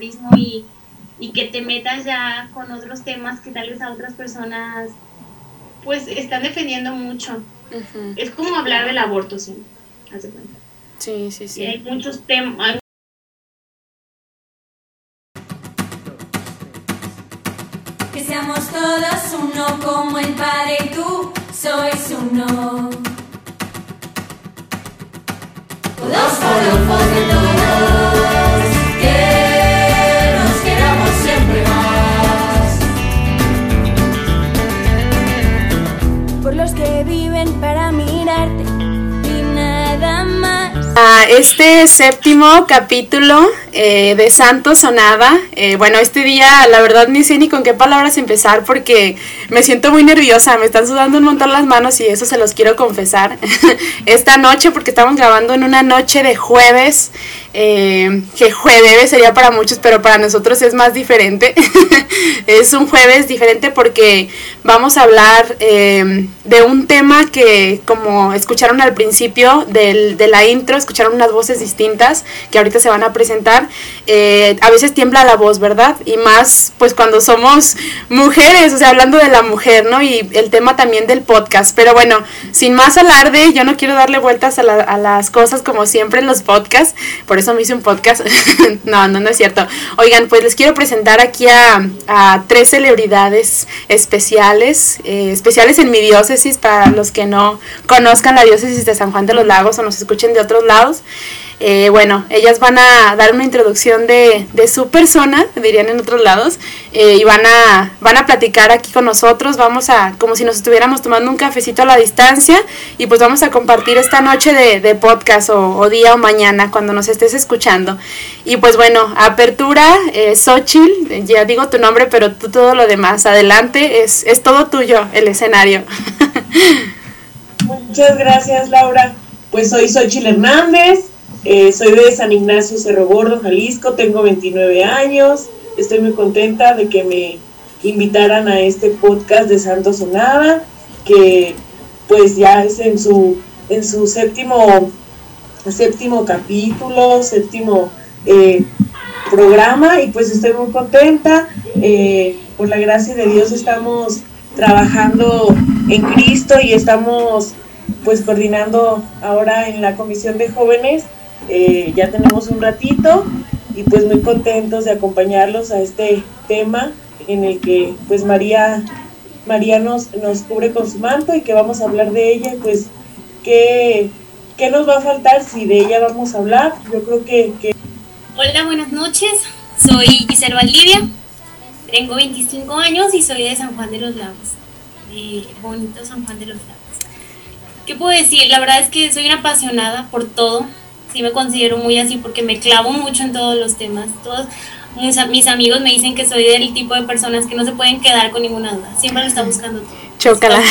y, y que te metas ya con otros temas que tal vez a otras personas pues están defendiendo mucho. Es como hablar del aborto, sí, hace cuenta. Sí, sí, sí. hay muchos temas. Que seamos todos uno como el Padre este séptimo capítulo eh, de Santo Sonada. Eh, bueno, este día la verdad ni sé ni con qué palabras empezar porque me siento muy nerviosa, me están sudando un montón las manos y eso se los quiero confesar. Esta noche, porque estamos grabando en una noche de jueves, eh, que jueves sería para muchos, pero para nosotros es más diferente. es un jueves diferente porque vamos a hablar de un tema que, como escucharon al principio del, de la intro, escucharon unas voces distintas que ahorita se van a presentar eh, a veces tiembla la voz, ¿verdad? Y más pues cuando somos mujeres, o sea, hablando de la mujer, ¿no? Y el tema también del podcast. Pero bueno, sin más alarde, yo no quiero darle vueltas a, las cosas como siempre en los podcasts, por eso me hice un podcast. no, no, no es cierto. Oigan, pues les quiero presentar aquí a, tres celebridades especiales, eh, especiales en mi diócesis, para los que no conozcan la diócesis de San Juan de los Lagos o nos escuchen de otros lados. Eh, bueno, ellas van a dar una introducción de, de su persona, dirían en otros lados, eh, y van a, van a platicar aquí con nosotros, vamos a, como si nos estuviéramos tomando un cafecito a la distancia, y pues vamos a compartir esta noche de, de podcast o, día o mañana cuando nos estés escuchando. Y pues bueno, apertura, eh, Xochitl, ya digo tu nombre, pero tú todo lo demás, adelante, es, es todo tuyo el escenario. Muchas gracias, Laura. Pues soy Xochitl Hernández, eh, soy de San Ignacio Cerro Gordo, Jalisco, tengo 29 años. Estoy muy contenta de que me invitaran a este podcast de Santo Sonada, que pues ya es en su, en su séptimo, séptimo capítulo, séptimo eh, programa y pues estoy muy contenta. Eh, por la gracia de Dios estamos trabajando en Cristo y estamos pues coordinando ahora en la Comisión de Jóvenes eh, ya tenemos un ratito y pues muy contentos de acompañarlos a este tema en el que pues María, María nos, nos cubre con su manto y que vamos a hablar de ella, pues ¿qué, ¿qué, nos va a faltar si de ella vamos a hablar? Yo creo que... Hola, buenas noches, soy Giselle Valdivia, tengo 25 años y soy de San Juan de los Lagos, bonito San Juan de los Lagos. ¿Qué puedo decir? La verdad es que soy una apasionada por todo, sí me considero muy así porque me clavo mucho en todos los temas. Todos mis, mis, amigos me dicen que soy del tipo de personas que no se pueden quedar con ninguna duda. Siempre lo está buscando todo. Chócala.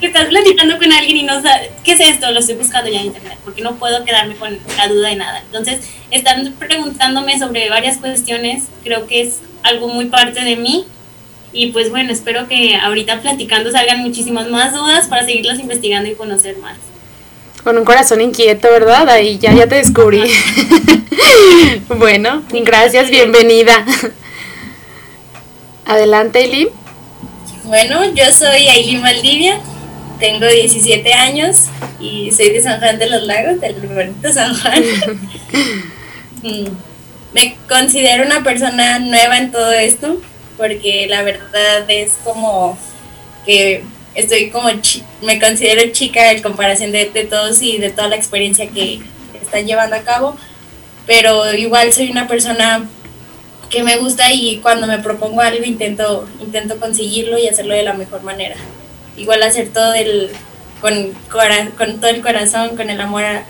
Estás platicando, con alguien, y no sabes, ¿qué es esto? Lo estoy buscando ya en internet, porque no puedo quedarme con la duda de nada. Entonces, están preguntándome sobre varias cuestiones, creo que es algo muy parte de mí. Y pues bueno, espero que ahorita platicando salgan muchísimas más dudas para seguirlas investigando y conocer más. Con un corazón inquieto, ¿verdad? Ahí ya, ya te descubrí. bueno, gracias, bienvenida. Adelante, Eileen. Bueno, yo soy Aileen Valdivia, tengo 17 años y soy de San Juan de los Lagos, del bonito San Juan. Mm, me considero una persona nueva en todo esto, porque la verdad es como que estoy como, me considero chica en comparación de, todos y de toda la experiencia que están llevando a cabo, pero igual soy una persona que me gusta y cuando me propongo algo intento, intento conseguirlo y hacerlo de la mejor manera. Igual hacer todo el, con, con todo el corazón, con el amor a,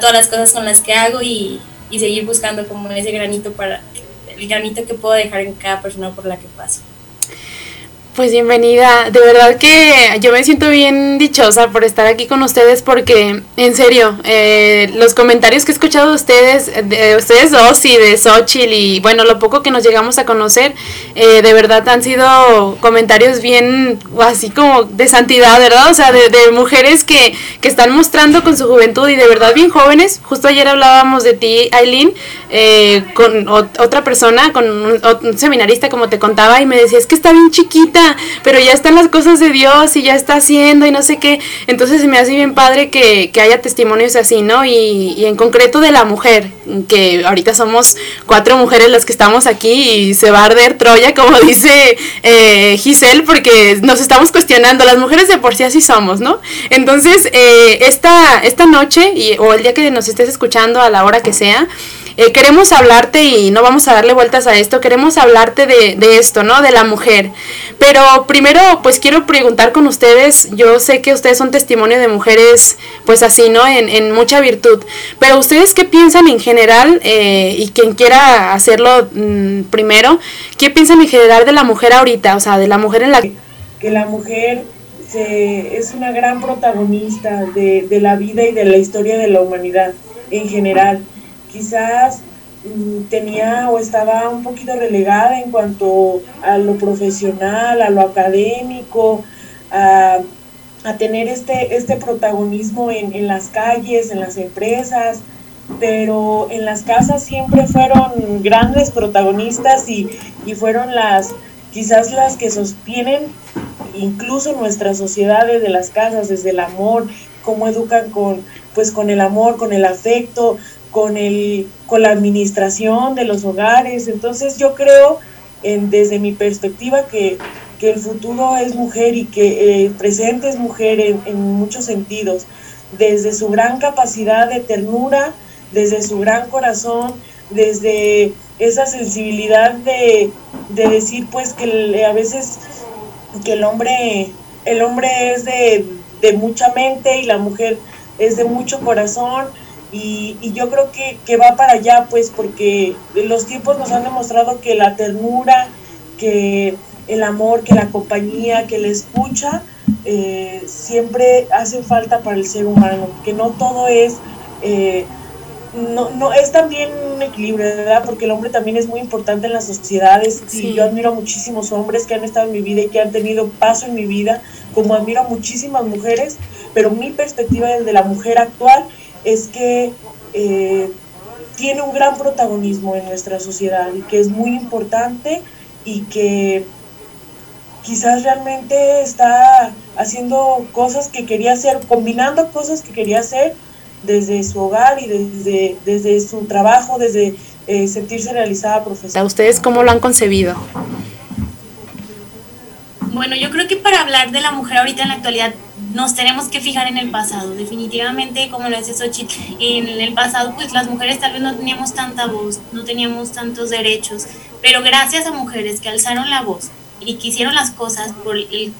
todas las cosas con las que hago y, y seguir buscando como ese granito para el granito que puedo dejar en cada persona por la que paso. Pues bienvenida, de verdad que yo me siento bien dichosa por estar aquí con ustedes porque en serio, eh, los comentarios que he escuchado de ustedes, de ustedes dos y de Xochitl y bueno, lo poco que nos llegamos a conocer, eh, de verdad han sido comentarios bien así como de santidad, ¿verdad? O sea, de, mujeres que, que, están mostrando con su juventud y de verdad bien jóvenes. Justo ayer hablábamos de ti, Aileen, eh, con otra persona, con un seminarista como te contaba y me decía, es que está bien chiquita pero ya están las cosas de Dios y ya está haciendo y no sé qué. Entonces se me hace bien padre que, haya testimonios así, ¿no? Y, en concreto de la mujer, que ahorita somos cuatro mujeres las que estamos aquí y se va a arder Troya, como dice eh, Giselle, porque nos estamos cuestionando, las mujeres de por sí así somos, ¿no? Entonces, eh, esta, esta noche y, o el día que nos estés escuchando a la hora que sea, eh, queremos hablarte y no vamos a darle vueltas a esto, queremos hablarte de, de, esto, ¿no? De la mujer. Pero primero, pues quiero preguntar con ustedes, yo sé que ustedes son testimonio de mujeres, pues así, ¿no? En, en mucha virtud. Pero ustedes qué piensan en general, eh, y quien quiera hacerlo mm, primero, ¿qué piensan en general de la mujer ahorita? O sea, de la mujer en la... Que la mujer se, es una gran protagonista de, de la vida y de la historia de la humanidad en general quizás mm, tenía o estaba un poquito relegada en cuanto a lo profesional, a lo académico, a, tener este, este protagonismo en, las calles, en las empresas, pero en las casas siempre fueron grandes protagonistas y, y fueron las quizás las que sostienen incluso nuestras sociedades de las casas, desde el amor, cómo educan con, pues con el amor, con el afecto, con, el, con la administración de los hogares. Entonces yo creo, en, desde mi perspectiva, que, el futuro es mujer y que el presente es mujer en, muchos sentidos, desde su gran capacidad de ternura, desde su gran corazón, desde esa sensibilidad de, decir pues que a veces que el hombre el hombre es de, de, mucha mente y la mujer es de mucho corazón y, yo creo que, que, va para allá, pues, porque los tiempos nos han demostrado que la ternura, que el amor, que la compañía, que la escucha, eh, siempre hace falta para el ser humano, que no todo es... Eh, no, no es también un equilibrio, ¿verdad? Porque el hombre también es muy importante en las sociedades y yo admiro a muchísimos hombres que han estado en mi vida y que han tenido paso en mi vida, como admiro a muchísimas mujeres, pero mi perspectiva desde la mujer actual es que eh, tiene un gran protagonismo en nuestra sociedad y que es muy importante y que quizás realmente está haciendo cosas que quería hacer, combinando cosas que quería hacer desde su hogar y desde, desde su trabajo, desde eh, sentirse realizada profesional. ¿Ustedes cómo lo han concebido? Bueno, yo creo que para hablar de la mujer ahorita en la actualidad nos tenemos que fijar en el pasado. Definitivamente, como lo decía Xochitl, en el pasado pues las mujeres tal vez no teníamos tanta voz, no teníamos tantos derechos, pero gracias a mujeres que alzaron la voz y que hicieron las cosas por el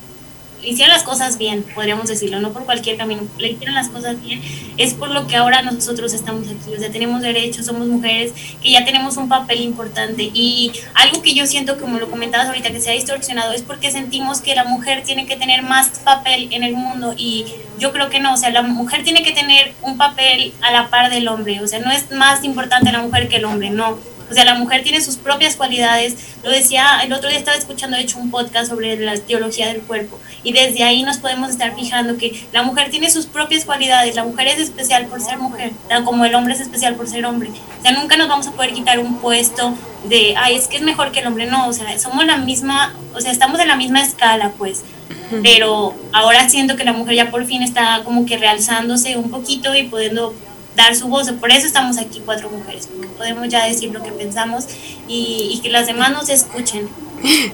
hicieron las cosas bien, podríamos decirlo, no por cualquier camino, le hicieron las cosas bien, es por lo que ahora nosotros estamos aquí, o sea, tenemos derechos, somos mujeres, que ya tenemos un papel importante. Y algo que yo siento, como lo comentabas ahorita, que se ha distorsionado, es porque sentimos que la mujer tiene que tener más papel en el mundo y yo creo que no, o sea, la mujer tiene que tener un papel a la par del hombre, o sea, no es más importante la mujer que el hombre, no o sea, la mujer tiene sus propias cualidades. Lo decía, el otro día estaba escuchando, de hecho, un podcast sobre la teología del cuerpo. Y desde ahí nos podemos estar fijando que la mujer tiene sus propias cualidades. La mujer es especial por ser mujer, tan como el hombre es especial por ser hombre. O sea, nunca nos vamos a poder quitar un puesto de, ay, es que es mejor que el hombre. No, o sea, somos la misma, o sea, estamos en la misma escala, pues. Pero ahora siento que la mujer ya por fin está como que realzándose un poquito y pudiendo dar su voz. Por eso estamos aquí cuatro mujeres, porque podemos ya decir lo que pensamos y, que las demás nos escuchen.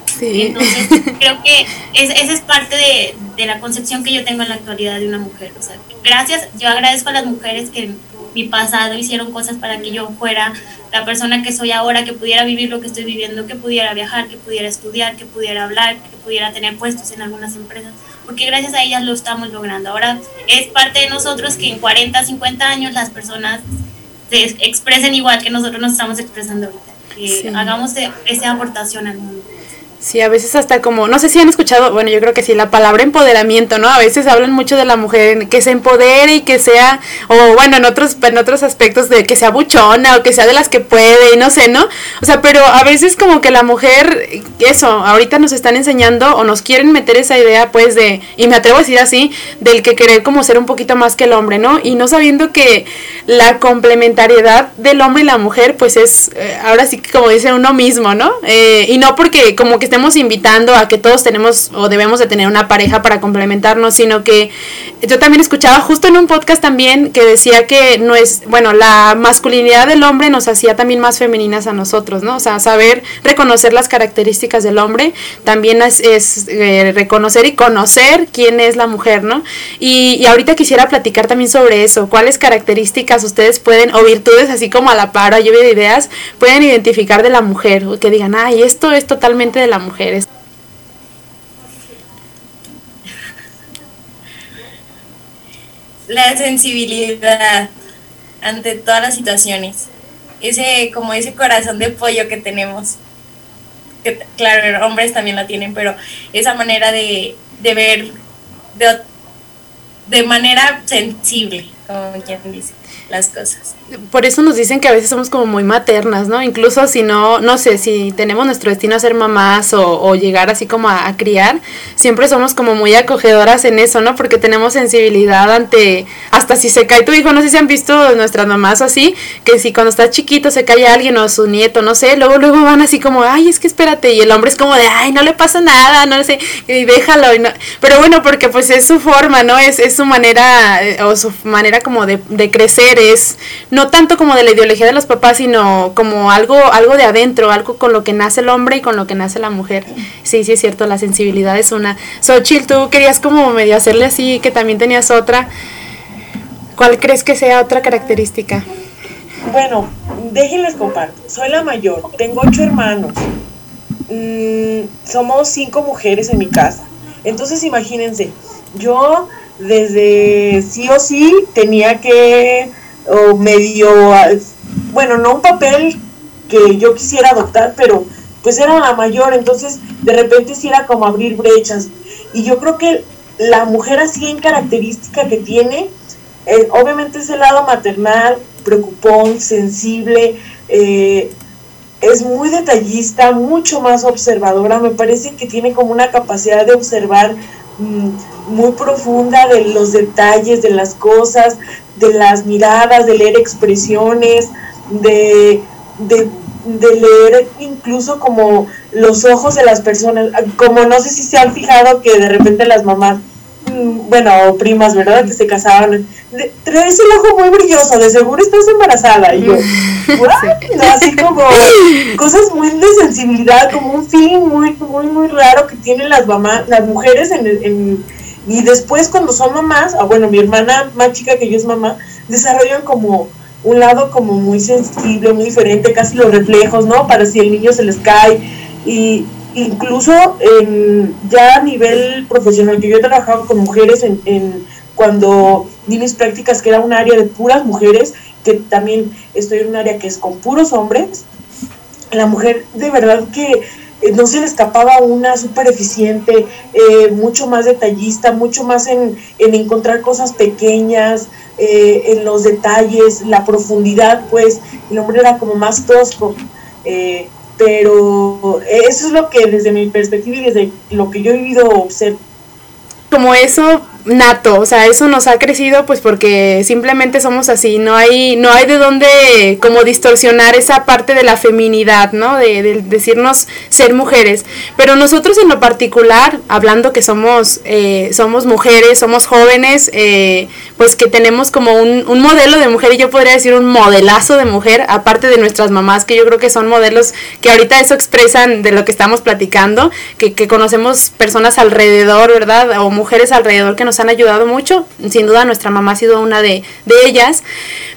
Sí. Entonces, creo que esa es parte de, de, la concepción que yo tengo en la actualidad de una mujer. O sea, gracias, yo agradezco a las mujeres que mi pasado hicieron cosas para que yo fuera la persona que soy ahora, que pudiera vivir lo que estoy viviendo, que pudiera viajar, que pudiera estudiar, que pudiera hablar, que pudiera tener puestos en algunas empresas, porque gracias a ellas lo estamos logrando. Ahora es parte de nosotros que en 40, 50 años las personas se expresen igual que nosotros nos estamos expresando ahorita, que hagamos esa aportación al mundo. Sí, a veces hasta como, no sé si han escuchado, bueno, yo creo que sí, la palabra empoderamiento, ¿no? A veces hablan mucho de la mujer que se empodere y que sea, o bueno, en otros, en otros aspectos de que sea buchona o que sea de las que puede y no sé, ¿no? O sea, pero a veces como que la mujer, eso, ahorita nos están enseñando o nos quieren meter esa idea, pues, de, y me atrevo a decir así, del que querer como ser un poquito más que el hombre, ¿no? Y no sabiendo que la complementariedad del hombre y la mujer, pues es, eh, ahora sí que como dice uno mismo, ¿no? Eh, y no porque como que estemos invitando a que todos tenemos o debemos de tener una pareja para complementarnos, sino que yo también escuchaba justo en un podcast también que decía que no es, bueno, la masculinidad del hombre nos hacía también más femeninas a nosotros, ¿no? O sea, saber reconocer las características del hombre también es, eh, reconocer y conocer quién es la mujer, ¿no? Y, ahorita quisiera platicar también sobre eso, cuáles características ustedes pueden, o virtudes así como a la par, lluvia de ideas, pueden identificar de la mujer, que digan, ay, esto es totalmente de la mujer, la sensibilidad ante todas las situaciones. Ese, como ese corazón de pollo que tenemos. Que, claro, hombres también lo tienen, pero esa manera de, de ver de, de manera sensible, como quien dice las cosas. Por eso nos dicen que a veces somos como muy maternas, ¿no? Incluso si no, no sé, si tenemos nuestro destino a ser mamás o, llegar así como a, criar, siempre somos como muy acogedoras en eso, ¿no? Porque tenemos sensibilidad ante, hasta si se cae tu hijo, no sé si han visto nuestras mamás así, que si cuando está chiquito se cae alguien o su nieto, no sé, luego luego van así como, ay, es que espérate, y el hombre es como de, ay, no le pasa nada, no sé, y déjalo, y no. pero bueno, porque pues es su forma, ¿no? Es, es su manera, eh, o su manera como de, de crecer, es tanto como de la ideología de los papás, sino como algo, algo de adentro, algo con lo que nace el hombre y con lo que nace la mujer. Sí, sí es cierto, la sensibilidad es una. Xochitl, tú querías como medio hacerle así, que también tenías otra. ¿Cuál crees que sea otra característica? Bueno, déjenles comparto. Soy la mayor, tengo ocho hermanos. Mm, somos cinco mujeres en mi casa. Entonces imagínense, yo desde sí o sí tenía que o medio, bueno, no un papel que yo quisiera adoptar, pero pues era la mayor, entonces de repente sí era como abrir brechas. Y yo creo que la mujer así en característica que tiene, eh, obviamente es el lado maternal, preocupón, sensible, eh, es muy detallista, mucho más observadora, me parece que tiene como una capacidad de observar muy profunda de los detalles de las cosas, de las miradas, de leer expresiones, de, de, leer incluso como los ojos de las personas, como no sé si se han fijado que de repente las mamás, mm, bueno, o primas, ¿verdad? Que se casaban, traes el ojo muy brilloso, de seguro estás embarazada, y yo, así como cosas muy de sensibilidad, como un feeling muy, muy, muy raro que tienen las mamás, las mujeres en, en y después cuando son mamás, ah, bueno, mi hermana más chica que yo es mamá, desarrollan como un lado como muy sensible, muy diferente, casi los reflejos, ¿no? Para si el niño se les cae. Y incluso en, ya a nivel profesional, que yo he trabajado con mujeres en, en cuando di mis prácticas, que era un área de puras mujeres, que también estoy en un área que es con puros hombres, la mujer de verdad que eh, no se le escapaba una súper eficiente, eh, mucho más detallista, mucho más en, encontrar cosas pequeñas, eh, en los detalles, la profundidad, pues el hombre era como más tosco. Pero eso es lo que desde mi perspectiva y desde lo que yo he vivido observo. Como eso nato, o sea, eso nos ha crecido pues porque simplemente somos así, no hay, no hay de dónde como distorsionar esa parte de la feminidad, ¿no? De, decirnos ser mujeres. Pero nosotros en lo particular, hablando que somos, eh, somos mujeres, somos jóvenes, eh, pues que tenemos como un, un, modelo de mujer y yo podría decir un modelazo de mujer, aparte de nuestras mamás, que yo creo que son modelos que ahorita eso expresan de lo que estamos platicando, que, que conocemos personas alrededor, ¿verdad? O mujeres alrededor que nos han ayudado mucho. Sin duda nuestra mamá ha sido una de, ellas.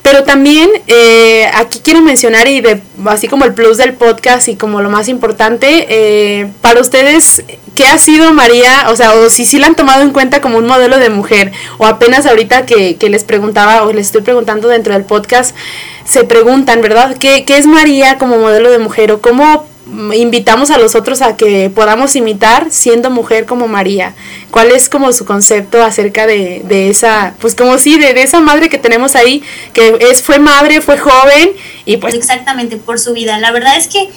Pero también eh, aquí quiero mencionar y de, así como el plus del podcast y como lo más importante, eh, para ustedes, ¿qué ha sido María? O sea, o si sí la han tomado en cuenta como un modelo de mujer, o apenas ahorita que, que les preguntaba o les estoy preguntando dentro del podcast, se preguntan, ¿verdad? ¿Qué, ¿Qué, es María como modelo de mujer? ¿O cómo invitamos a los otros a que podamos imitar siendo mujer como María? ¿Cuál es como su concepto acerca de, de esa, pues como sí, de, de, esa madre que tenemos ahí, que es, fue madre, fue joven y pues... Exactamente, por su vida. La verdad es que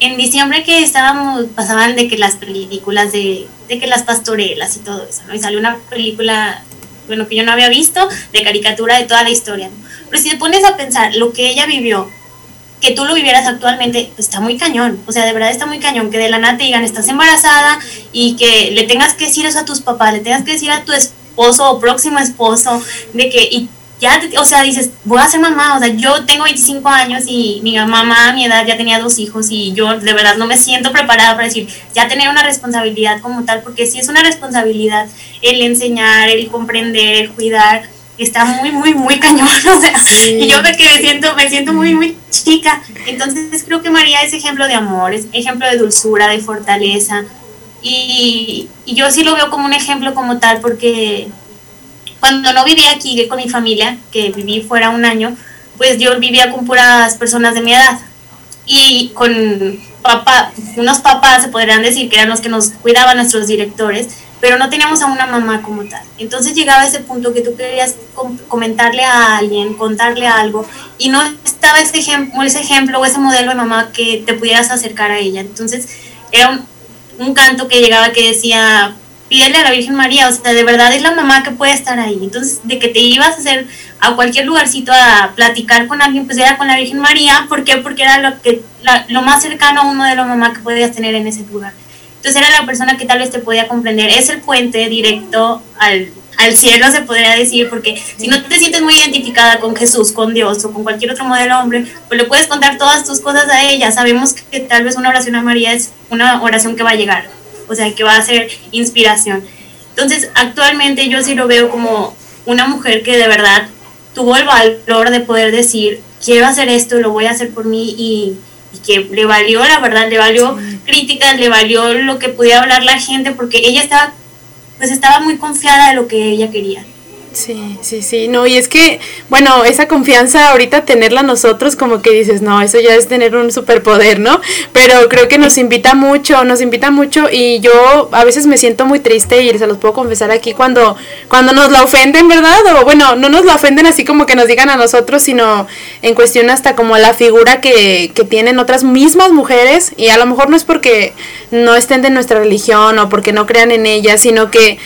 en diciembre que estábamos, pasaban de que las películas de, de que las pastorelas y todo eso, ¿no? Y salió una película, bueno, que yo no había visto, de caricatura de toda la historia. Pero si te pones a pensar lo que ella vivió, que tú lo vivieras actualmente, pues está muy cañón. O sea, de verdad está muy cañón que de la nada te digan, estás embarazada y que le tengas que decir eso a tus papás, le tengas que decir a tu esposo o próximo esposo, de que, y ya, o sea, dices, voy a ser mamá, o sea, yo tengo 25 años y mi mamá a mi edad ya tenía dos hijos y yo de verdad no me siento preparada para decir, ya tener una responsabilidad como tal, porque sí es una responsabilidad el enseñar, el comprender, el cuidar, está muy, muy, muy cañón, o sea, sí. y yo me, que me siento, me siento muy, muy chica. Entonces creo que María es ejemplo de amor, es ejemplo de dulzura, de fortaleza. Y, y yo sí lo veo como un ejemplo como tal, porque cuando no vivía aquí con mi familia, que viví fuera un año, pues yo vivía con puras personas de mi edad. Y con papá, unos papás se podrían decir que eran los que nos cuidaban nuestros directores, pero no teníamos a una mamá como tal. Entonces llegaba ese punto que tú querías comentarle a alguien, contarle algo, y no estaba ese ejemplo, ese ejemplo o ese modelo de mamá que te pudieras acercar a ella. Entonces era un, canto que llegaba que decía, pídele a la Virgen María, o sea, de verdad es la mamá que puede estar ahí. Entonces, de que te ibas a hacer a cualquier lugarcito a platicar con alguien, pues era con la Virgen María. ¿Por qué? Porque era lo, que, la, más cercano a un modelo mamá que podías tener en ese lugar. Entonces era la persona que tal vez te podía comprender. Es el puente directo al, al cielo, se podría decir, porque si no te sientes muy identificada con Jesús, con Dios o con cualquier otro modelo hombre, pues le puedes contar todas tus cosas a ella. Sabemos que, que tal vez una oración a María es una oración que va a llegar, o sea, que va a ser inspiración. Entonces, actualmente yo sí lo veo como una mujer que de verdad tuvo el valor de poder decir, quiero hacer esto, lo voy a hacer por mí y, y que le valió, la verdad, le valió. Críticas, le valió lo que pudiera hablar la gente, porque ella estaba, pues estaba muy confiada de lo que ella quería. Sí, sí, sí, no, y es que, bueno, esa confianza ahorita tenerla nosotros como que dices, no, eso ya es tener un superpoder, ¿no? Pero creo que nos invita mucho, nos invita mucho y yo a veces me siento muy triste y se los puedo confesar aquí cuando, cuando nos la ofenden, ¿verdad? O bueno, no nos la ofenden así como que nos digan a nosotros, sino en cuestión hasta como la figura que, que tienen otras mismas mujeres y a lo mejor no es porque no estén de nuestra religión o porque no crean en ella, sino que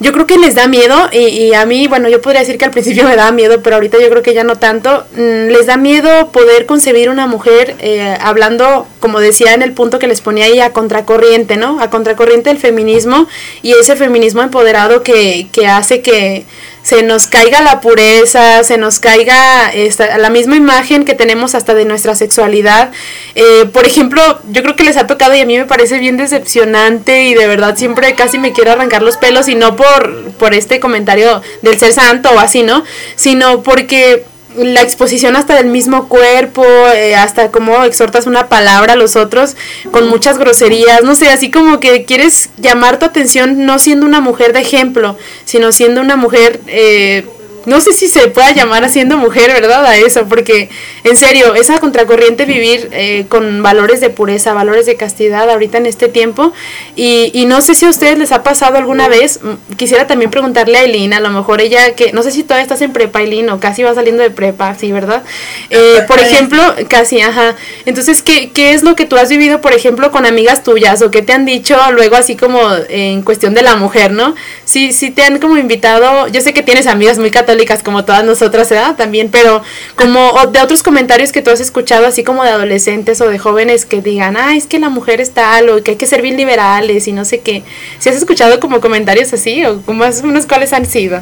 yo creo que les da miedo y, y, a mí, bueno, yo podría decir que al principio me daba miedo, pero ahorita yo creo que ya no tanto. Mm, les da miedo poder concebir una mujer eh, hablando, como decía en el punto que les ponía ahí, a contracorriente, ¿no? A contracorriente del feminismo y ese feminismo empoderado que, que hace que se nos caiga la pureza, se nos caiga esta, la misma imagen que tenemos hasta de nuestra sexualidad. Eh, por ejemplo, yo creo que les ha tocado y a mí me parece bien decepcionante y de verdad siempre casi me quiero arrancar los pelos y no por, por este comentario del ser santo o así, ¿no? Sino porque la exposición hasta del mismo cuerpo, eh, hasta cómo exhortas una palabra a los otros con muchas groserías, no sé, así como que quieres llamar tu atención no siendo una mujer de ejemplo, sino siendo una mujer eh, no sé si se pueda llamar haciendo mujer, ¿verdad? A eso, porque en serio, esa contracorriente vivir eh, con valores de pureza, valores de castidad ahorita en este tiempo, y, y, no sé si a ustedes les ha pasado alguna vez, quisiera también preguntarle a Eileen, a lo mejor ella que, no sé si todavía estás en prepa, Eileen, o casi va saliendo de prepa, sí, ¿verdad? Eh, por ejemplo, casi, ajá. Entonces, ¿qué, ¿qué es lo que tú has vivido, por ejemplo, con amigas tuyas, o qué te han dicho luego así como en cuestión de la mujer, ¿no? Sí, sí te han como invitado, yo sé que tienes amigas muy católicas, como todas nosotras, ¿verdad? También, pero como de otros comentarios que tú has escuchado, así como de adolescentes o de jóvenes que digan, ah, es que la mujer es tal, o que hay que ser bien liberales y no sé qué. ¿Si has escuchado como comentarios así, o más unos cuáles han sido?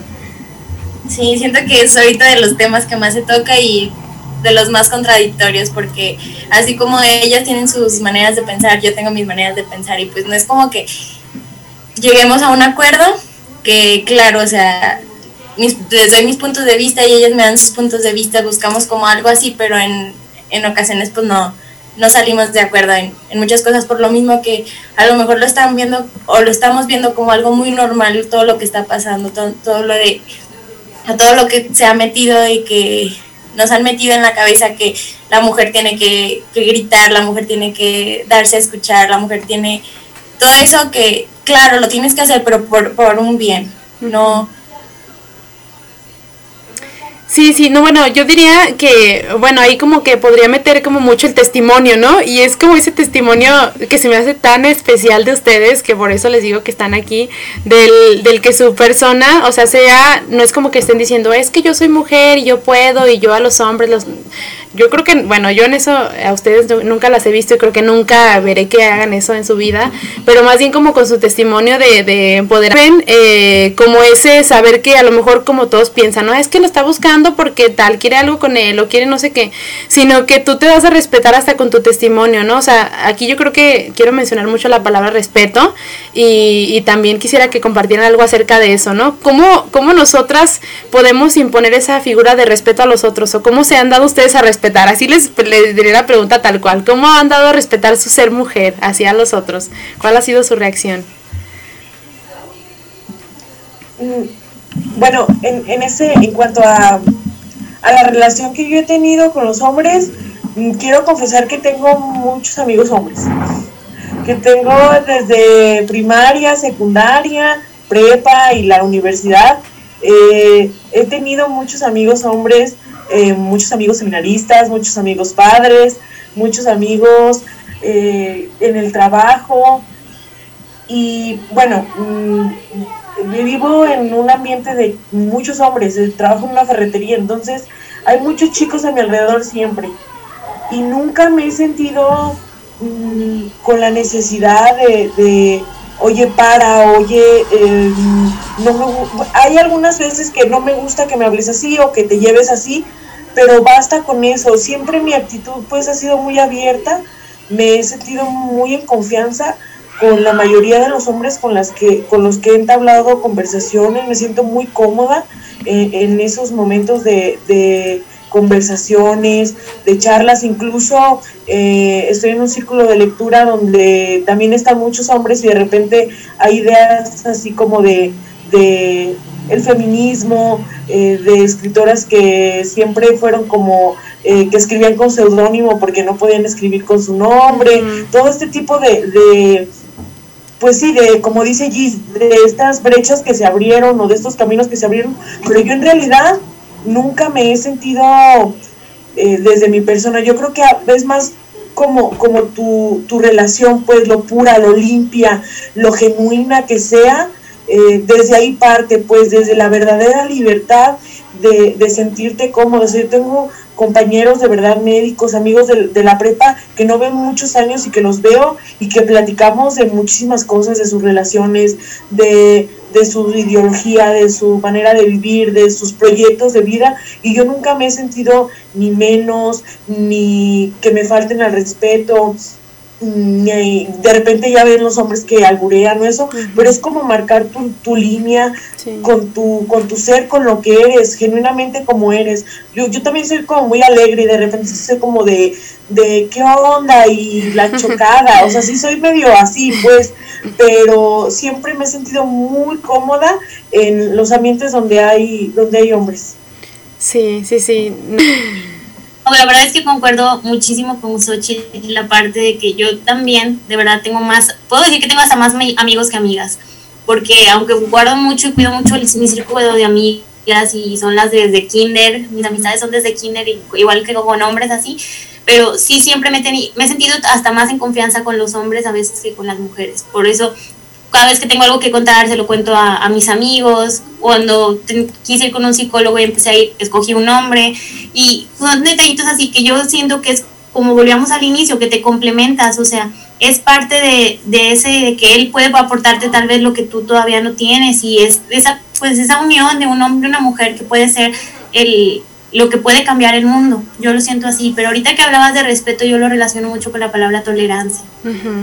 Sí, siento que es ahorita de los temas que más se toca y de los más contradictorios porque así como ellas tienen sus maneras de pensar, yo tengo mis maneras de pensar y pues no es como que lleguemos a un acuerdo que claro, o sea, mis, les doy mis puntos de vista y ellas me dan sus puntos de vista, buscamos como algo así, pero en, en ocasiones pues no, no salimos de acuerdo en, en, muchas cosas por lo mismo que a lo mejor lo están viendo o lo estamos viendo como algo muy normal todo lo que está pasando, todo, todo lo de a todo lo que se ha metido y que nos han metido en la cabeza que la mujer tiene que, que gritar, la mujer tiene que darse a escuchar, la mujer tiene todo eso que, claro, lo tienes que hacer, pero por, por un bien, no Sí, sí, no, bueno, yo diría que, bueno, ahí como que podría meter como mucho el testimonio, ¿no? Y es como ese testimonio que se me hace tan especial de ustedes, que por eso les digo que están aquí, del, del que su persona, o sea, sea, no es como que estén diciendo, es que yo soy mujer y yo puedo y yo a los hombres los yo creo que, bueno, yo en eso a ustedes nunca las he visto y creo que nunca veré que hagan eso en su vida, pero más bien como con su testimonio de, de empoderar, eh, como ese saber que a lo mejor como todos piensan, no, es que lo está buscando porque tal, quiere algo con él o quiere no sé qué, sino que tú te vas a respetar hasta con tu testimonio, ¿no? O sea, aquí yo creo que quiero mencionar mucho la palabra respeto y, y también quisiera que compartieran algo acerca de eso, ¿no? ¿Cómo, ¿Cómo nosotras podemos imponer esa figura de respeto a los otros o cómo se han dado ustedes a respetar? Así les, les diré la pregunta tal cual. ¿Cómo han dado a respetar su ser mujer hacia los otros? ¿Cuál ha sido su reacción? Mm, bueno, en, en ese, en cuanto a, a la relación que yo he tenido con los hombres, mm, quiero confesar que tengo muchos amigos hombres. Que tengo desde primaria, secundaria, prepa y la universidad. Eh, he tenido muchos amigos hombres eh, muchos amigos seminaristas, muchos amigos padres, muchos amigos eh, en el trabajo. Y bueno, mm, vivo en un ambiente de muchos hombres, eh, trabajo en una ferretería, entonces hay muchos chicos a mi alrededor siempre. Y nunca me he sentido mm, con la necesidad de oye, para, oye, eh, no me, hay algunas veces que no me gusta que me hables así o que te lleves así, pero basta con eso. Siempre mi actitud pues ha sido muy abierta, me he sentido muy en confianza con la mayoría de los hombres con, las que, con los que he entablado conversaciones, me siento muy cómoda eh, en esos momentos de conversaciones, de charlas, incluso eh, estoy en un círculo de lectura donde también están muchos hombres y de repente hay ideas así como de, de el feminismo, eh, de escritoras que siempre fueron como eh, que escribían con seudónimo porque no podían escribir con su nombre, todo este tipo de, de pues sí, de como dice Gis, de estas brechas que se abrieron o de estos caminos que se abrieron, pero yo en realidad nunca me he sentido eh, desde mi persona. Yo creo que es más como, como tu, tu, relación, pues lo pura, lo limpia, lo genuina que sea, eh, desde ahí parte, pues desde la verdadera libertad de, de sentirte cómodo. O tengo compañeros de verdad, médicos, amigos de, de, la prepa que no ven muchos años y que los veo y que platicamos de muchísimas cosas, de sus relaciones, de, de su ideología, de su manera de vivir, de sus proyectos de vida y yo nunca me he sentido ni menos, ni que me falten al respeto, de repente ya ven los hombres que alburean eso, pero es como marcar tu, tu línea con, tu, con tu ser, con lo que eres, genuinamente como eres. Yo, yo también soy como muy alegre y de repente soy como de, de qué onda y la chocada, o sea, sí soy medio así, pues, pero siempre me he sentido muy cómoda en los ambientes donde hay, donde hay hombres. Sí, sí, sí. La verdad es que concuerdo muchísimo con Sochi en la parte de que yo también, de verdad, tengo más, puedo decir que tengo hasta más amigos que amigas, porque aunque guardo mucho y cuido mucho mi círculo de amigas y son las desde kinder, mis amistades son desde kinder, igual que con hombres así, pero sí siempre me, me he sentido hasta más en confianza con los hombres a veces que con las mujeres. Por eso cada vez que tengo algo que contar se lo cuento a, mis amigos. Cuando quise ir con un psicólogo y empecé a ir, escogí un nombre. Y son detallitos así que yo siento que es como volvíamos al inicio, que te complementas, o sea, es parte de, de ese, de que él puede aportarte tal vez lo que tú todavía no tienes y es esa, pues esa unión de un hombre y una mujer que puede ser el, lo que puede cambiar el mundo. Yo lo siento así, pero ahorita que hablabas de respeto, yo lo relaciono mucho con la palabra tolerancia.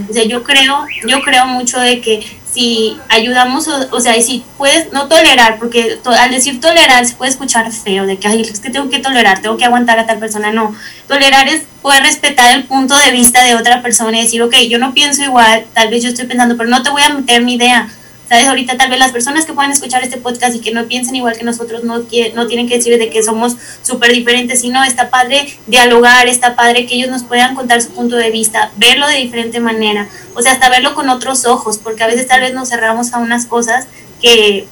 O sea, yo creo, yo creo mucho de que si ayudamos, o, sea, y si puedes no tolerar, porque al decir tolerar se puede escuchar feo, de que, ay, es que tengo que tolerar, tengo que aguantar a tal persona. No, tolerar es poder respetar el punto de vista de otra persona y decir, ok, yo no pienso igual, tal vez yo estoy pensando, pero no te voy a meter mi idea ¿Sabes? Ahorita tal vez las personas que puedan escuchar este podcast y que no piensen igual que nosotros no, no tienen que decir de que somos súper diferentes, sino está padre dialogar, está padre que ellos nos puedan contar su punto de vista, verlo de diferente manera, o sea, hasta verlo con otros ojos, porque a veces tal vez nos cerramos a unas cosas que,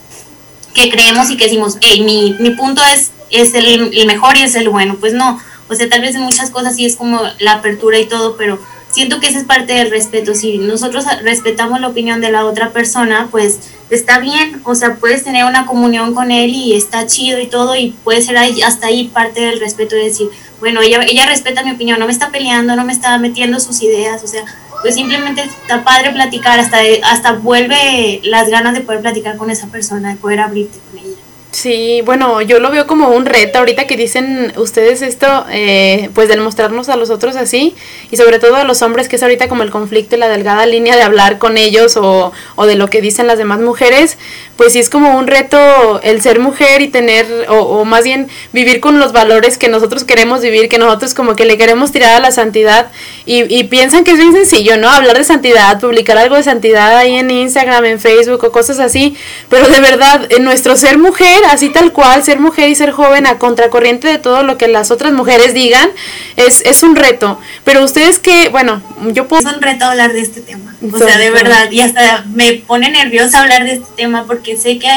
que creemos y que decimos, hey, mi, mi punto es, es el, el mejor y es el bueno. Pues no, o sea, tal vez en muchas cosas sí es como la apertura y todo, pero siento que esa es parte del respeto. Si nosotros respetamos la opinión de la otra persona, pues está bien, o sea, puedes tener una comunión con él y está chido y todo, y puede ser ahí, hasta ahí parte del respeto de decir, bueno, ella, ella respeta mi opinión, no me está peleando, no me está metiendo sus ideas, o sea, pues simplemente está padre platicar, hasta, hasta vuelve las ganas de poder platicar con esa persona, de poder abrirte con ella. Sí, bueno, yo lo veo como un reto ahorita que dicen ustedes esto, eh, pues del mostrarnos a los otros así, y sobre todo a los hombres, que es ahorita como el conflicto y la delgada línea de hablar con ellos o, o de lo que dicen las demás mujeres, pues sí es como un reto el ser mujer y tener, o, o más bien vivir con los valores que nosotros queremos vivir, que nosotros como que le queremos tirar a la santidad, y, y piensan que es bien sencillo, ¿no? Hablar de santidad, publicar algo de santidad ahí en Instagram, en Facebook o cosas así, pero de verdad, en nuestro ser mujer, así tal cual, ser mujer y ser joven a contracorriente de todo lo que las otras mujeres digan, es, es un reto. Pero ustedes que, bueno, yo puedo... Es un reto hablar de este tema, o sea, de verdad, y hasta me pone nerviosa hablar de este tema porque sé que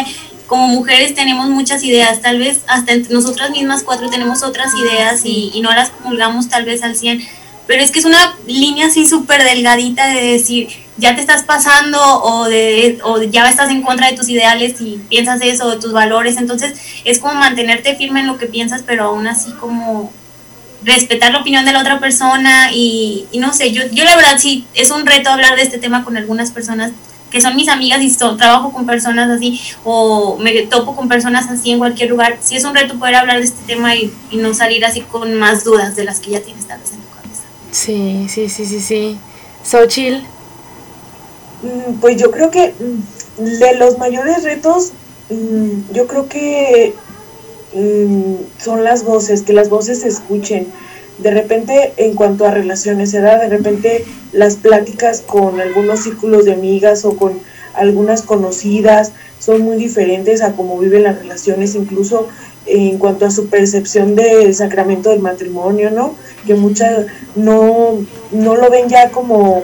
como mujeres tenemos muchas ideas, tal vez hasta entre nosotras mismas cuatro tenemos otras ideas y, y no las comulgamos tal vez al 100, pero es que es una línea así súper delgadita de decir, ya te estás pasando o, de, o ya estás en contra de tus ideales y piensas eso, de tus valores, entonces es como mantenerte firme en lo que piensas, pero aún así como respetar la opinión de la otra persona y, no sé, yo, yo la verdad sí, es un reto hablar de este tema con algunas personas que son mis amigas y so, trabajo con personas así o me topo con personas así en cualquier lugar, sí es un reto poder hablar de este tema y, y no salir así con más dudas de las que ya tienes tal vez en. Sí, sí, sí, sí, sí. Xochitl. Mm, Pues yo creo que mm, de los mayores retos, mm, yo creo que son las voces, que las voces se escuchen. De repente, en cuanto a relaciones, ¿verdad? De repente las pláticas con algunos círculos de amigas o con algunas conocidas son muy diferentes a cómo viven las relaciones, incluso en cuanto a su percepción del sacramento del matrimonio, ¿no? Que muchas no, no lo ven ya como,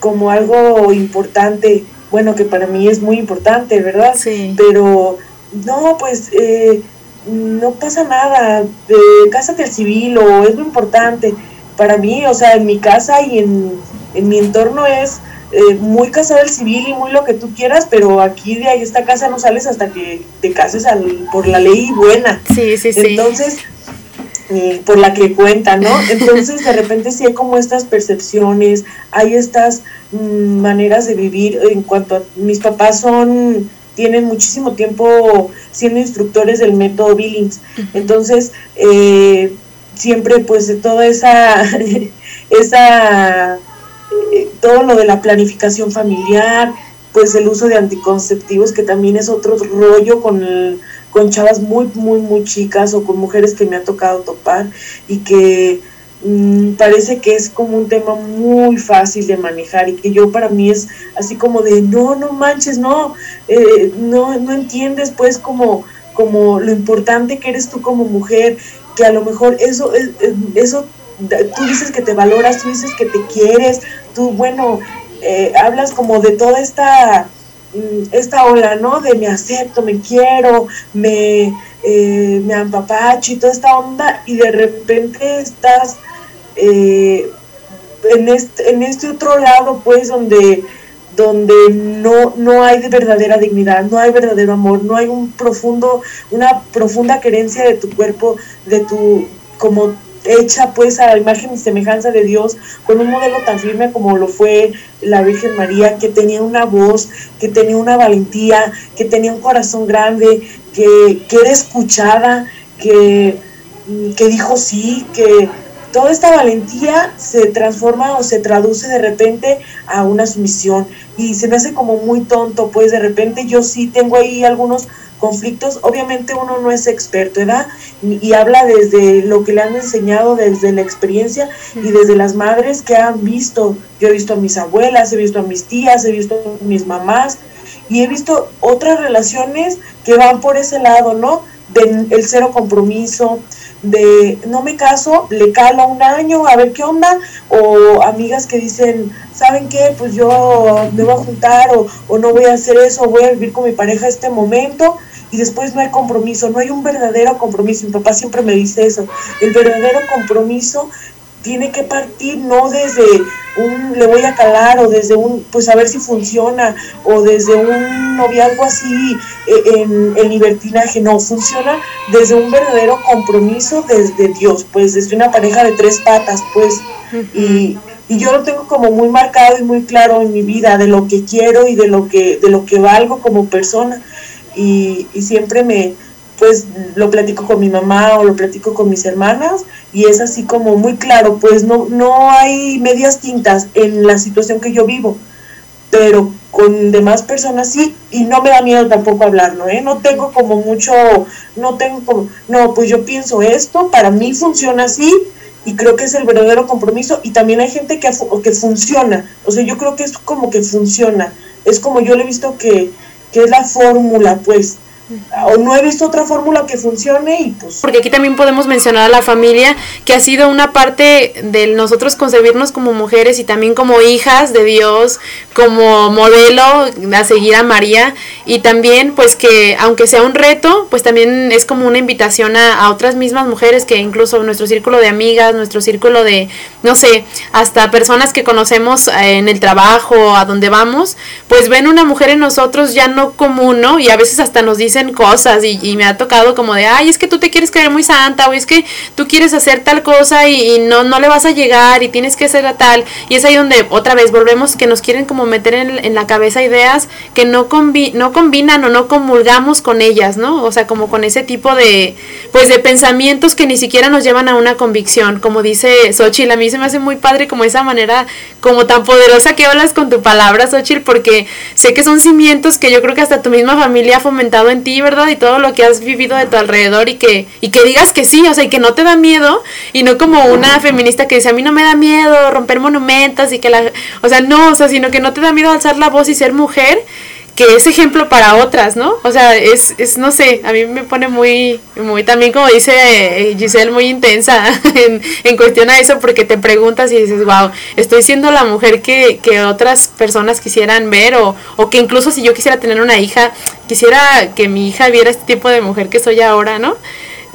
como algo importante, bueno, que para mí es muy importante, ¿verdad? Sí. Pero no, pues eh, no pasa nada, eh, cásate al civil o es lo importante. Para mí, o sea, en mi casa y en, en mi entorno es eh, muy casado al civil y muy lo que tú quieras, pero aquí de ahí esta casa no sales hasta que te cases al, por la ley buena. Sí, sí, sí. Entonces, por la que cuenta, ¿no? Entonces, de repente sí hay como estas percepciones, hay estas mm, maneras de vivir en cuanto a mis papás son tienen muchísimo tiempo siendo instructores del método Billings. Entonces, eh, siempre pues de toda esa, esa eh, todo lo de la planificación familiar, pues el uso de anticonceptivos, que también es otro rollo con, el- con chavas muy, muy, muy chicas o con mujeres que me ha tocado topar y que mm, parece que es como un tema muy fácil de manejar y que yo para mí es así como de, no, no manches, no, eh, no, no entiendes pues como, como lo importante que eres tú como mujer, que a lo mejor eso, es- es- eso tú dices que te valoras, tú dices que te quieres, tú, bueno, eh, hablas como de toda esta, esta ola, ¿no? De me acepto, me quiero, me, eh, me ampapacho y toda esta onda, y de repente estás eh, en, este, en este otro lado, pues, donde donde no, no hay de verdadera dignidad, no hay verdadero amor, no hay un profundo, una profunda querencia de tu cuerpo, de tu, como hecha pues a imagen y semejanza de Dios, con un modelo tan firme como lo fue la Virgen María, que tenía una voz, que tenía una valentía, que tenía un corazón grande, que, que era escuchada, que, que dijo sí, que toda esta valentía se transforma o se traduce de repente a una sumisión. Y se me hace como muy tonto, pues de repente yo sí tengo ahí algunos conflictos, obviamente uno no es experto, ¿verdad? Y, habla desde lo que le han enseñado, desde la experiencia y desde las madres que han visto, yo he visto a mis abuelas, he visto a mis tías, he visto a mis mamás Y he visto otras relaciones que van por ese lado, ¿no? Del el cero compromiso, de no me caso, le calo un año, a ver qué onda, o amigas que dicen, ¿saben qué? Pues yo me voy a juntar o, o no voy a hacer eso, voy a vivir con mi pareja este momento y después no hay compromiso, no hay un verdadero compromiso. Mi papá siempre me dice eso, el verdadero compromiso tiene que partir no desde un le voy a calar o desde un pues a ver si funciona o desde un noviazgo así eh, en el libertinaje, no, funciona desde un verdadero compromiso desde Dios, pues desde una pareja de tres patas, pues, y, y yo lo tengo como muy marcado y muy claro en mi vida de lo que quiero y de lo que, de lo que valgo como persona, y, y siempre me, pues lo platico con mi mamá o lo platico con mis hermanas y es así como muy claro, pues no, no hay medias tintas en la situación que yo vivo, pero con demás personas sí y no me da miedo tampoco hablarlo, ¿eh? No tengo como mucho, no tengo como, no, pues yo pienso esto, para mí funciona así y creo que es el verdadero compromiso y también hay gente que, que funciona, o sea, yo creo que es como que funciona, es como yo le he visto que, que es la fórmula, pues, o no he visto otra fórmula que funcione y pues... Porque aquí también podemos mencionar a la familia, que ha sido una parte de nosotros concebirnos como mujeres y también como hijas de Dios, como modelo a seguir a María, y también pues que aunque sea un reto, pues también es como una invitación a, a otras mismas mujeres que incluso nuestro círculo de amigas, nuestro círculo de, no sé, hasta personas que conocemos en el trabajo, a donde vamos, pues ven una mujer en nosotros ya no común, ¿no? Y a veces hasta nos dicen cosas y, me ha tocado como de, ay, es que tú te quieres creer muy santa o es que tú quieres hacer tal cosa y, no, no le vas a llegar y tienes que ser a tal. Y es ahí donde otra vez volvemos que nos quieren como meter en, en la cabeza ideas que no, combi no combinan o no comulgamos con ellas, ¿no? O sea, como con ese tipo de, pues de pensamientos que ni siquiera nos llevan a una convicción. Como dice Xochitl, a mí se me hace muy padre como esa manera como tan poderosa que hablas con tu palabra, Xochitl, porque sé que son cimientos que yo creo que hasta tu misma familia ha fomentado en ti, ¿verdad? Y todo lo que has vivido de tu alrededor y que, y que digas que sí, o sea, y que no te da miedo y no como una feminista que dice, a mí no me da miedo romper monumentos y que la, o sea, no, o sea, sino que no te da miedo alzar la voz y ser mujer que es ejemplo para otras, ¿no? O sea, es, es no sé, a mí me pone muy, muy también como dice eh, Giselle, muy intensa en, en cuestión a eso, porque te preguntas y dices, wow, estoy siendo la mujer que, que otras personas quisieran ver, o, o que incluso si yo quisiera tener una hija, quisiera que mi hija viera este tipo de mujer que soy ahora, ¿no?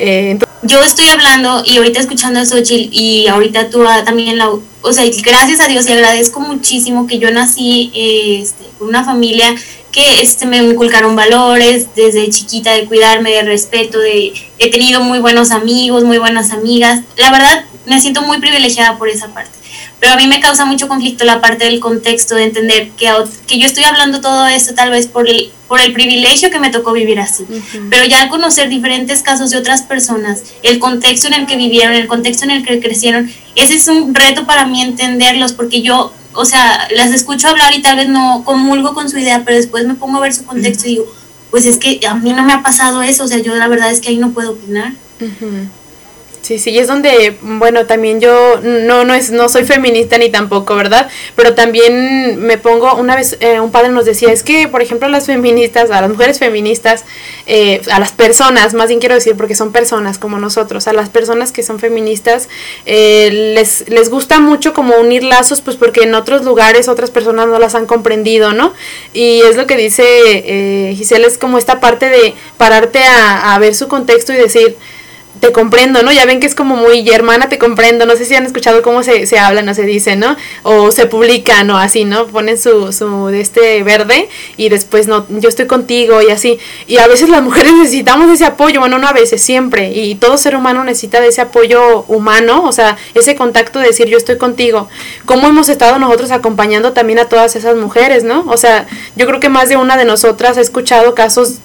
Eh, yo estoy hablando y ahorita escuchando a Xochitl y ahorita tú también la... O sea, gracias a Dios y agradezco muchísimo que yo nací eh, este, con una familia que este, me inculcaron valores desde chiquita de cuidarme, de respeto, de he tenido muy buenos amigos, muy buenas amigas. La verdad, me siento muy privilegiada por esa parte. Pero a mí me causa mucho conflicto la parte del contexto, de entender que, que yo estoy hablando todo esto tal vez por el, por el privilegio que me tocó vivir así. Uh -huh. Pero ya al conocer diferentes casos de otras personas, el contexto en el que vivieron, el contexto en el que crecieron, ese es un reto para mí entenderlos, porque yo o sea, las escucho hablar y tal vez no comulgo con su idea, pero después me pongo a ver su contexto y digo, pues es que a mí no me ha pasado eso, o sea, yo la verdad es que ahí no puedo opinar. Uh -huh. Sí, sí, y es donde, bueno, también yo no, no, es, no soy feminista ni tampoco, ¿verdad? Pero también me pongo, una vez eh, un padre nos decía, es que, por ejemplo, a las feministas, a las mujeres feministas, eh, a las personas, más bien quiero decir, porque son personas como nosotros, a las personas que son feministas, eh, les, les gusta mucho como unir lazos, pues porque en otros lugares otras personas no las han comprendido, ¿no? Y es lo que dice eh, Giselle, es como esta parte de pararte a, a ver su contexto y decir, te comprendo, ¿no? Ya ven que es como muy, hermana, te comprendo, no sé si han escuchado cómo se, se habla, no se dice, ¿no? O se publica, ¿no? Así, ¿no? Ponen su, su, de este verde y después, no, yo estoy contigo y así. Y a veces las mujeres necesitamos ese apoyo, bueno, no a veces, siempre. Y todo ser humano necesita de ese apoyo humano, o sea, ese contacto de decir, yo estoy contigo. ¿Cómo hemos estado nosotros acompañando también a todas esas mujeres, ¿no? O sea, yo creo que más de una de nosotras ha escuchado casos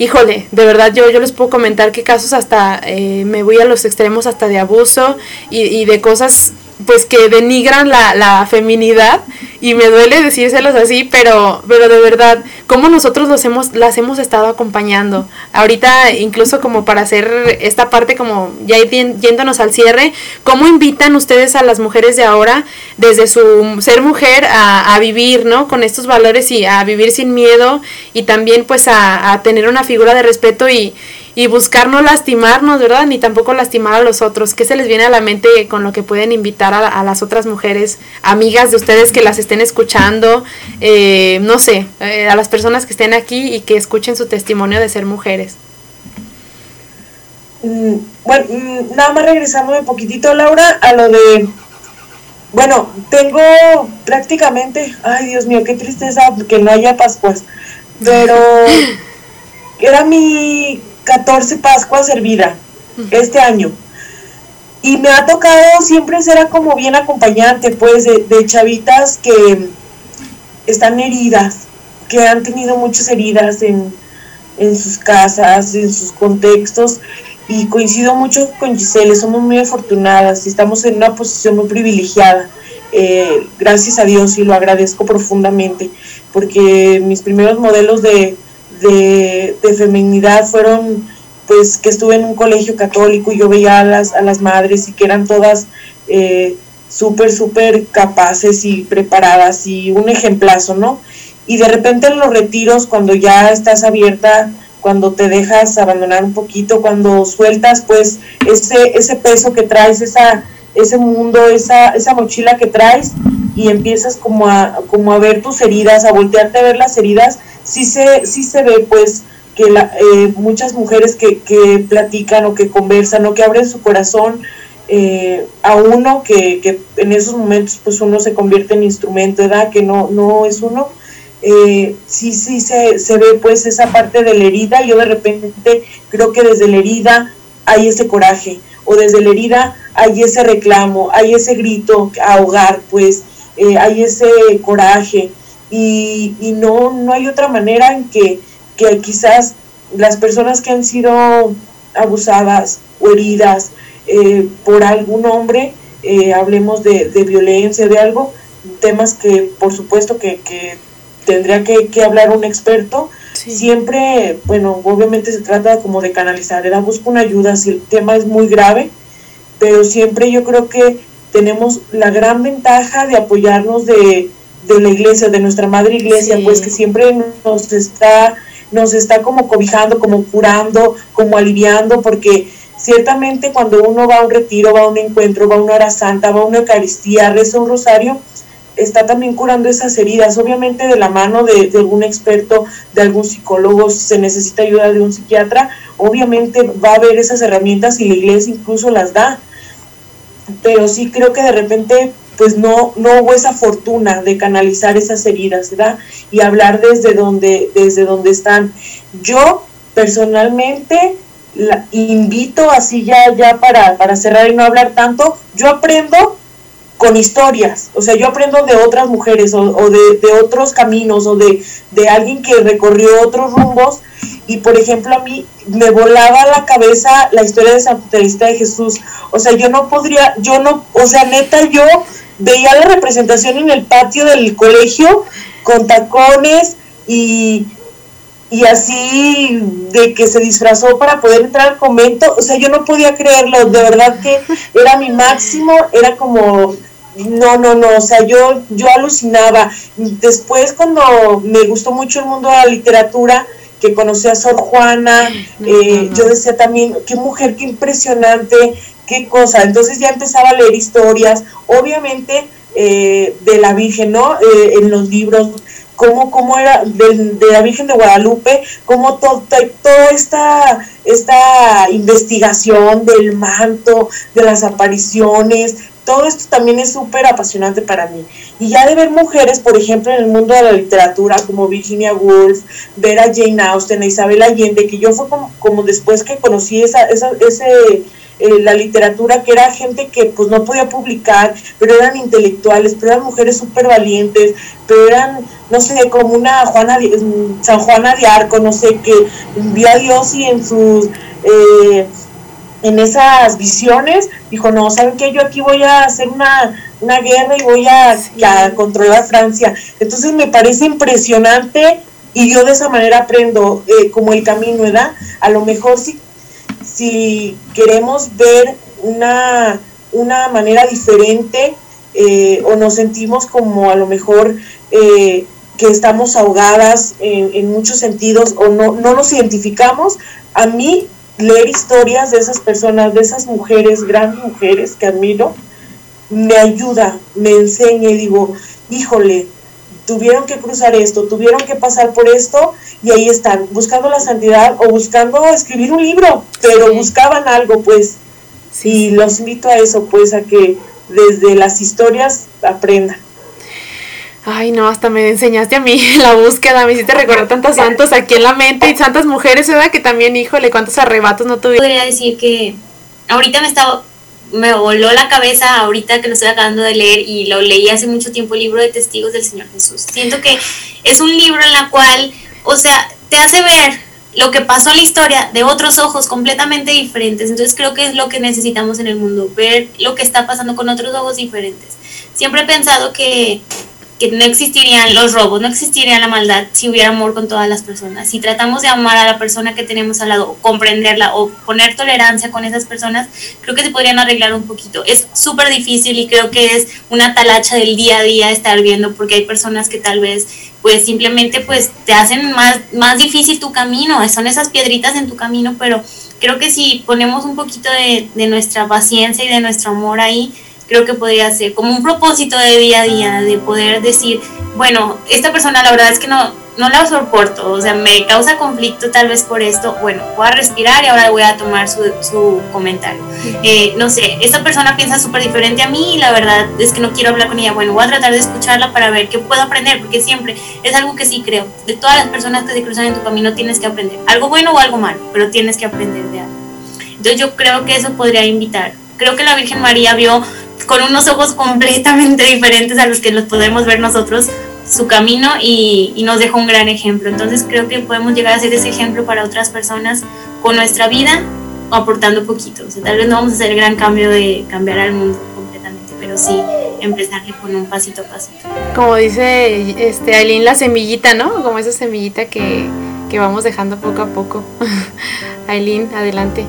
híjole, de verdad yo, yo les puedo comentar que casos hasta eh, me voy a los extremos hasta de abuso y, y de cosas pues que denigran la, la feminidad y me duele decírselos así, pero, pero de verdad, cómo nosotros los hemos, las hemos estado acompañando. Ahorita, incluso como para hacer esta parte, como ya yéndonos al cierre, ¿cómo invitan ustedes a las mujeres de ahora, desde su ser mujer, a, a vivir, ¿no? Con estos valores y a vivir sin miedo y también pues a, a tener una figura de respeto y, y buscar no lastimarnos, ¿verdad? Ni tampoco lastimar a los otros. ¿Qué se les viene a la mente con lo que pueden invitar a, las otras mujeres, amigas de ustedes que las estén escuchando? Eh, no sé, eh, a las personas que estén aquí y que escuchen su testimonio de ser mujeres. Mm, bueno, mm, nada más regresando un poquitito, Laura, a lo de... Bueno, tengo prácticamente, ay Dios mío, qué tristeza que no haya Pascuas, pero era mi 14 Pascua servida este año. Y me ha tocado siempre ser como bien acompañante, pues, de, chavitas que están heridas, que han tenido muchas heridas en, sus casas, en sus contextos. Y coincido mucho con Giselle, somos muy afortunadas y estamos en una posición muy privilegiada. Eh, gracias a Dios y lo agradezco profundamente, porque mis primeros modelos de, de, feminidad fueron pues que estuve en un colegio católico y yo veía a las, a las madres y que eran todas eh, súper, súper capaces y preparadas y un ejemplazo, ¿no? Y de repente en los retiros, cuando ya estás abierta, cuando te dejas abandonar un poquito, cuando sueltas pues ese, ese peso que traes, esa, ese mundo, esa, esa mochila que traes y empiezas como a, como a ver tus heridas, a voltearte a ver las heridas, sí se, sí se ve pues que la, eh, muchas mujeres que, que, platican o que conversan o que abren su corazón eh, a uno que, que, en esos momentos pues uno se convierte en instrumento, ¿verdad? Que no, no es uno. Eh, sí, sí se, se ve pues esa parte de la herida. Yo de repente creo que desde la herida hay ese coraje o desde la herida hay ese reclamo, hay ese grito ahogar, pues hay ese coraje. Y, y no, no hay otra manera en que, que quizás las personas que han sido abusadas o heridas eh, por algún hombre, eh, hablemos de, de, violencia, de algo, temas que por supuesto que, que tendría que, que, hablar un experto, siempre, bueno, obviamente se trata como de canalizar, ¿verdad? busco una ayuda si el tema es muy grave, pero siempre yo creo que tenemos la gran ventaja de apoyarnos de, de la iglesia, de nuestra madre iglesia, pues que siempre nos está, nos está como cobijando, como curando, como aliviando, porque ciertamente cuando uno va a un retiro, va a un encuentro, va a una hora santa, va a una Eucaristía, reza un rosario, está también curando esas heridas, obviamente de la mano de, de, algún experto, de algún psicólogo, si se necesita ayuda de un psiquiatra, obviamente va a haber esas herramientas y la iglesia incluso las da. Pero sí creo que de repente pues no, no hubo esa fortuna de canalizar esas heridas, ¿verdad? Y hablar desde donde, desde donde están. Yo personalmente la invito así ya, ya para, para cerrar y no hablar tanto, yo aprendo con historias, o sea, yo aprendo de otras mujeres o, de, de, otros caminos o de, de alguien que recorrió otros rumbos. Y por ejemplo a mí me volaba la cabeza la historia de Santa Teresa de Jesús, o sea, yo no podría, yo no, o sea, neta, yo veía la representación en el patio del colegio con tacones y, y así de que se disfrazó para poder entrar al convento, o sea, yo no podía creerlo, de verdad que era mi máximo, era como no, no, no, o sea, yo, yo alucinaba. Después cuando me gustó mucho el mundo de la literatura, que conocí a Sor Juana, eh, yo decía también, qué mujer, qué impresionante, qué cosa. Entonces ya empezaba a leer historias, obviamente eh, de la Virgen, ¿no? Eh, en los libros, cómo, cómo era de, la Virgen de Guadalupe, cómo toda esta, esta investigación del manto, de las apariciones, todo esto también es súper apasionante para mí. Y ya de ver mujeres, por ejemplo, en el mundo de la literatura, como Virginia Woolf, ver a Jane Austen, a Isabel Allende, que yo fue como, como después que conocí esa, esa, ese eh, la literatura, que era gente que pues no podía publicar, pero eran intelectuales, pero eran mujeres súper valientes, pero eran, no sé, como una Juana, San Juana de Arco, no sé, que vio a Dios y en sus... Eh, en esas visiones, dijo, no, ¿saben qué? Yo aquí voy a hacer una, una guerra y voy a, a controlar Francia. Entonces me parece impresionante y yo de esa manera aprendo eh, como el camino, ¿verdad? A lo mejor si, si queremos ver una, una manera diferente eh, o nos sentimos como a lo mejor eh, que estamos ahogadas en, muchos sentidos o no, no nos identificamos, a mí leer historias de esas personas, de esas mujeres, grandes mujeres que admiro, me ayuda, me enseña y digo, híjole, tuvieron que cruzar esto, tuvieron que pasar por esto y ahí están, buscando la santidad o buscando escribir un libro, pero buscaban algo, pues. Y los invito a eso, pues, a que desde las historias aprendan. Ay, no, hasta me enseñaste a mí la búsqueda, me hiciste recordar tantos santos aquí en la mente y tantas mujeres, ¿verdad? Que también, híjole, cuántos arrebatos no tuvieron. Podría decir que ahorita me estaba me voló la cabeza ahorita que lo estoy acabando de leer y lo leí hace mucho tiempo, el libro de testigos del Señor Jesús. Siento que es un libro en la cual, o sea, te hace ver lo que pasó en la historia de otros ojos completamente diferentes. Entonces creo que es lo que necesitamos en el mundo, ver lo que está pasando con otros ojos diferentes. Siempre he pensado que que no existirían los robos, no existiría la maldad si hubiera amor con todas las personas. Si tratamos de amar a la persona que tenemos al lado, comprenderla o poner tolerancia con esas personas, creo que se podrían arreglar un poquito. Es súper difícil y creo que es una talacha del día a día estar viendo porque hay personas que tal vez pues simplemente pues te hacen más, más difícil tu camino, son esas piedritas en tu camino, pero creo que si ponemos un poquito de, de nuestra paciencia y de nuestro amor ahí, creo que podría ser como un propósito de día a día, de poder decir, bueno, esta persona la verdad es que no, no la soporto, o sea, me causa conflicto tal vez por esto, bueno, voy a respirar y ahora voy a tomar su, su comentario. Eh, no sé, esta persona piensa súper diferente a mí y la verdad es que no quiero hablar con ella, bueno, voy a tratar de escucharla para ver qué puedo aprender, porque siempre es algo que sí creo, de todas las personas que se cruzan en tu camino tienes que aprender, algo bueno o algo malo, pero tienes que aprender de algo. Entonces yo creo que eso podría invitar. Creo que la Virgen María vio con unos ojos completamente diferentes a los que los podemos ver nosotros su camino y, y, nos dejó un gran ejemplo. Entonces creo que podemos llegar a ser ese ejemplo para otras personas con nuestra vida aportando poquito. O sea, tal vez no vamos a hacer el gran cambio de cambiar al mundo completamente, pero sí empezarle con un pasito a pasito. Como dice este Aileen, la semillita, ¿no? Como esa semillita que, que vamos dejando poco a poco. Aileen, adelante.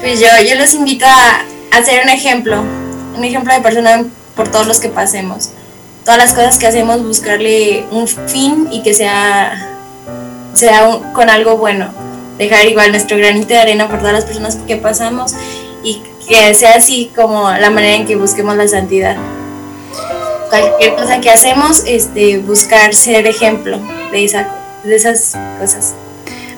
Pues yo, yo los invito a hacer un ejemplo, un ejemplo de persona por todos los que pasemos. Todas las cosas que hacemos, buscarle un fin y que sea, sea con algo bueno. Dejar igual nuestro granito de arena por todas las personas que pasamos y que sea así como la manera en que busquemos la santidad. Cualquier cosa que hacemos, este, buscar ser ejemplo de, esa, de esas cosas.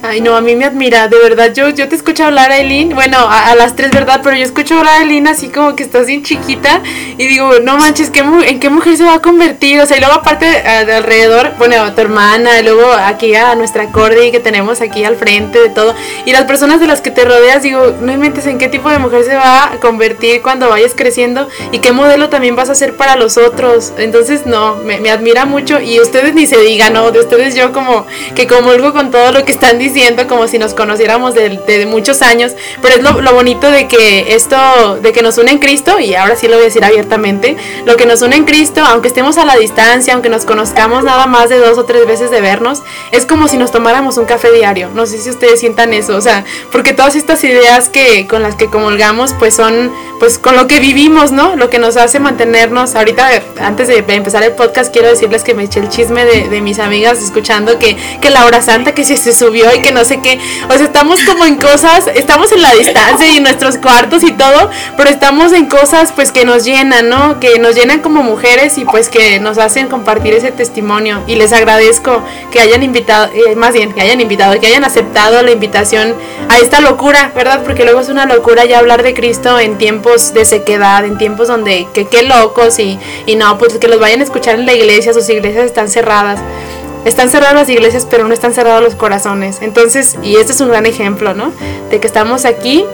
Ay, no, a mí me admira, de verdad. Yo, yo te escucho hablar, Aileen. Bueno, a, a, las tres, ¿verdad? Pero yo escucho hablar a Aileen así como que estás bien chiquita. Y digo, no manches, ¿qué, ¿en qué mujer se va a convertir? O sea, y luego aparte de alrededor, bueno, a tu hermana, y luego aquí a nuestra Cordy que tenemos aquí al frente de todo. Y las personas de las que te rodeas, digo, no inventes en qué tipo de mujer se va a convertir cuando vayas creciendo y qué modelo también vas a ser para los otros. Entonces, no, me, me admira mucho. Y ustedes ni se digan, ¿no? De ustedes yo como que comulgo con todo lo que están diciendo diciendo como si nos conociéramos de, de muchos años, pero es lo, lo, bonito de que esto, de que nos une en Cristo, y ahora sí lo voy a decir abiertamente, lo que nos une en Cristo, aunque estemos a la distancia, aunque nos conozcamos nada más de dos o tres veces de vernos, es como si nos tomáramos un café diario. No sé si ustedes sientan eso, o sea, porque todas estas ideas que con las que comulgamos, pues son, pues con lo que vivimos, ¿no? Lo que nos hace mantenernos. Ahorita, antes de empezar el podcast, quiero decirles que me eché el chisme de, de mis amigas escuchando que, que la hora santa que si se subió y que no sé qué. O sea, estamos como en cosas, estamos en la distancia y en nuestros cuartos y todo, pero estamos en cosas pues que nos llenan, ¿no? Que nos llenan como mujeres y pues que nos hacen compartir ese testimonio. Y les agradezco que hayan invitado, eh, más bien, que hayan invitado, que hayan aceptado la invitación a esta locura, ¿verdad? Porque luego es una locura ya hablar de Cristo en tiempos de sequedad, en tiempos donde que qué locos y, y no, pues que los vayan a escuchar en la iglesia, sus iglesias están cerradas. Están cerradas las iglesias, pero no están cerrados los corazones. Entonces, y este es un gran ejemplo, ¿no? De que estamos aquí,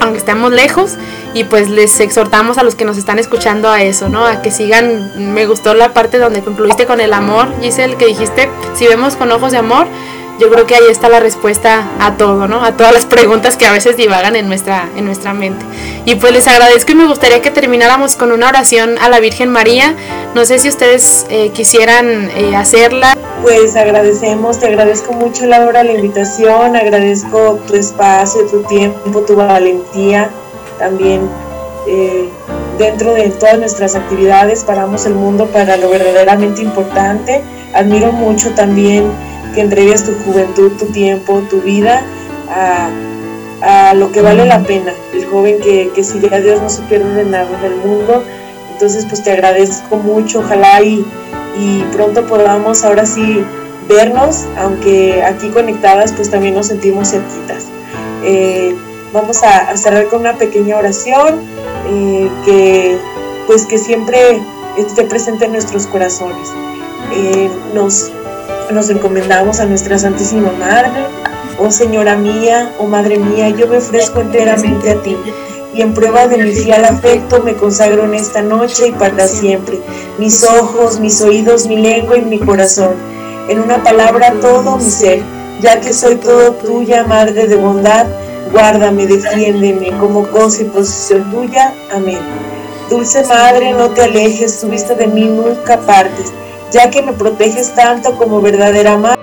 aunque estemos lejos, y pues les exhortamos a los que nos están escuchando a eso, ¿no? A que sigan, me gustó la parte donde concluiste con el amor, Giselle, que dijiste, si vemos con ojos de amor, yo creo que ahí está la respuesta a todo, ¿no? A todas las preguntas que a veces divagan en nuestra, en nuestra mente. Y pues les agradezco y me gustaría que termináramos con una oración a la Virgen María. No sé si ustedes eh, quisieran eh, hacerla. Pues agradecemos, te agradezco mucho Laura la invitación, agradezco tu espacio, tu tiempo, tu valentía, también eh, dentro de todas nuestras actividades paramos el mundo para lo verdaderamente importante. Admiro mucho también que entregues tu juventud, tu tiempo, tu vida a, lo que vale la pena. El joven que, que sigue a Dios no se pierde de nada del mundo. Entonces, pues te agradezco mucho. Ojalá y, y pronto podamos ahora sí vernos, aunque aquí conectadas, pues también nos sentimos cerquitas. Eh, vamos a, cerrar con una pequeña oración eh, que, pues que siempre esté presente en nuestros corazones. Eh, nos nos encomendamos a nuestra Santísima Madre. Oh Señora mía, oh Madre mía, yo me ofrezco enteramente a ti y en prueba de mi fiel afecto me consagro en esta noche y para siempre, mis ojos, mis oídos, mi lengua y mi corazón. En una palabra, todo mi ser, ya que soy todo tuya, Madre de bondad, guárdame, defiéndeme como cosa y posesión tuya. Amén. Dulce Madre, no te alejes, tu vista de mí nunca partes ya que me proteges tanto como verdadera madre